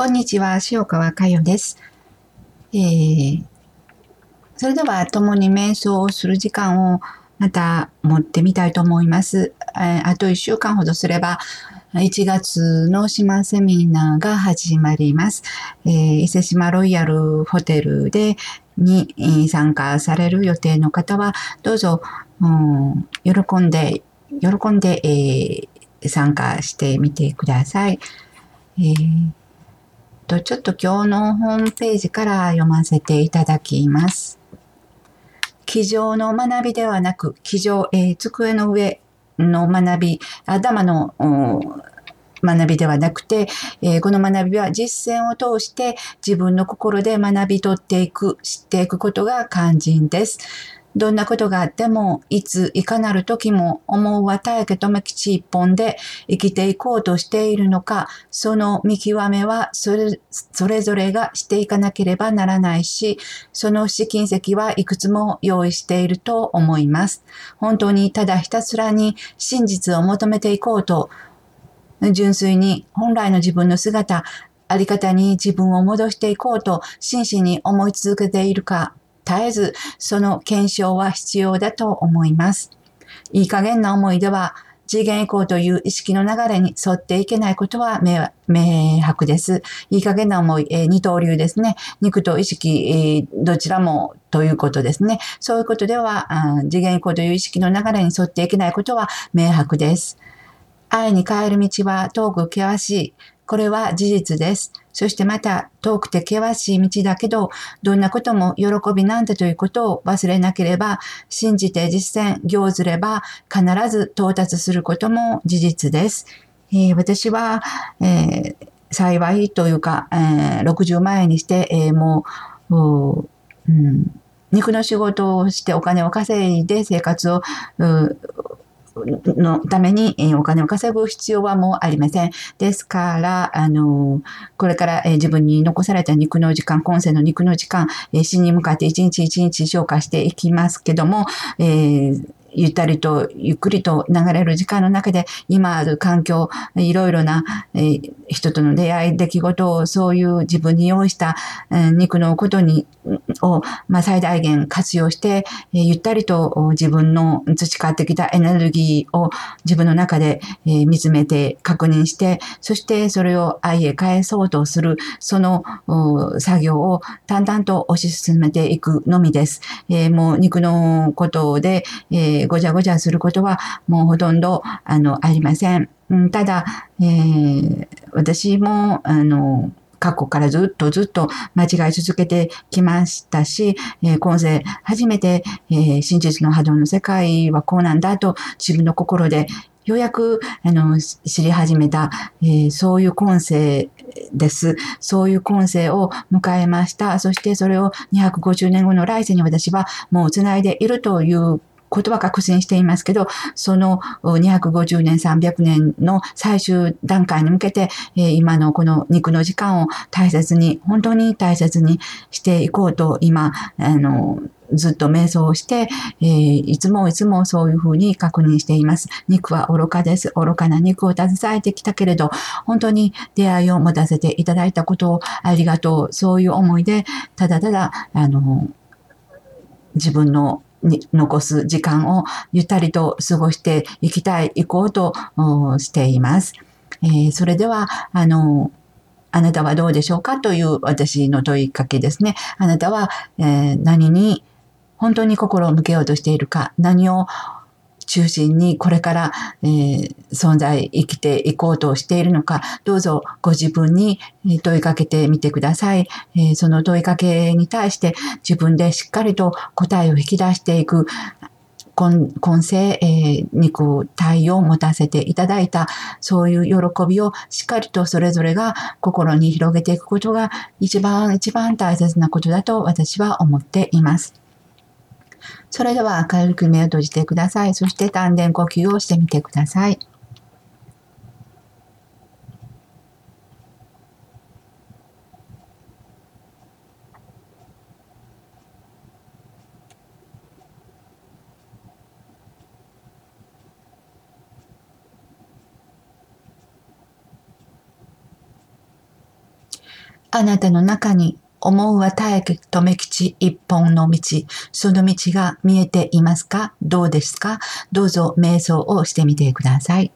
こんにちは、塩川佳代です。えー、それでは、共に瞑想をする時間をまた持ってみたいと思います。え、あと1週間ほどすれば、1月の島セミナーが始まります。えー、伊勢島ロイヤルホテルでに参加される予定の方は、どうぞ、うん、喜んで、喜んで、えー、参加してみてください。えーと、ちょっと今日のホームページから読ませていただきます。机上の学びではなく、机上、えー、机の上の学び、頭の学びではなくて、えー、この学びは実践を通して自分の心で学び取っていく、知っていくことが肝心です。どんなことがあっても、いつ、いかなる時も、思うは大家め吉一本で生きていこうとしているのか、その見極めはそれ、それぞれがしていかなければならないし、その試金石はいくつも用意していると思います。本当にただひたすらに真実を求めていこうと、純粋に本来の自分の姿、あり方に自分を戻していこうと真摯に思い続けているか絶えずその検証は必要だと思います。いい加減な思いでは次元移行という意識の流れに沿っていけないことは明白です。いい加減な思い、えー、二刀流ですね。肉と意識、えー、どちらもということですね。そういうことでは、次元移行という意識の流れに沿っていけないことは明白です。愛に変える道は遠く険しい。これは事実です。そしてまた遠くて険しい道だけど、どんなことも喜びなんだということを忘れなければ、信じて実践、行ずれば必ず到達することも事実です。えー、私は、えー、幸いというか、えー、60万円にして、えー、もう、うん、肉の仕事をしてお金を稼いで生活をのために、えお金を稼ぐ必要はもうありません。ですから、あの、これから、え自分に残された肉の時間、今世の肉の時間、え死に向かって一日一日消化していきますけども、えーゆったりとゆっくりと流れる時間の中で今ある環境、いろいろな、え、人との出会い、出来事をそういう自分に用意した、え、肉のことに、を、まあ、最大限活用して、え、ゆったりと自分の培ってきたエネルギーを自分の中で、え、見つめて確認して、そしてそれを愛へ返そうとする、その作業を淡々と推し進めていくのみです。え、もう肉のことで、えーー、ごちゃごちゃすることはもうほとんど、あの、ありません。うん、ただ、えー、私も、あの、過去からずっとずっと間違い続けてきましたし、えー、今世初めて、えー、真実の波動の世界はこうなんだと自分の心でようやく、あの、知り始めた、えー、そういう今世です。そういう今世を迎えました。そしてそれを250年後の来世に私はもう繋いでいるということは確信していますけど、その250年、300年の最終段階に向けて、今のこの肉の時間を大切に、本当に大切にしていこうと、今、あの、ずっと瞑想をして、えー、いつもいつもそういうふうに確認しています。肉は愚かです。愚かな肉を携えてきたけれど、本当に出会いを持たせていただいたことをありがとう。そういう思いで、ただただ、あの、自分のに残す時間をゆったりと過ごしていきたい、行こうとしています。えー、それでは、あの、あなたはどうでしょうかという私の問いかけですね。あなたは、えー、何に本当に心を向けようとしているか、何を中心にこれから、えー、存在、生きていこうとしているのか、どうぞご自分に問いかけてみてください。えー、その問いかけに対して自分でしっかりと答えを引き出していく、今今世、えー、肉体を持たせていただいた、そういう喜びをしっかりとそれぞれが心に広げていくことが一番一番大切なことだと私は思っています。それでは軽く目を閉じてください。そして丹田呼吸をしてみてください。あなたの中に思うはたえとめ吉一本の道、その道が見えていますか？どうですか？どうぞ瞑想をしてみてください。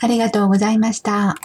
ありがとうございました。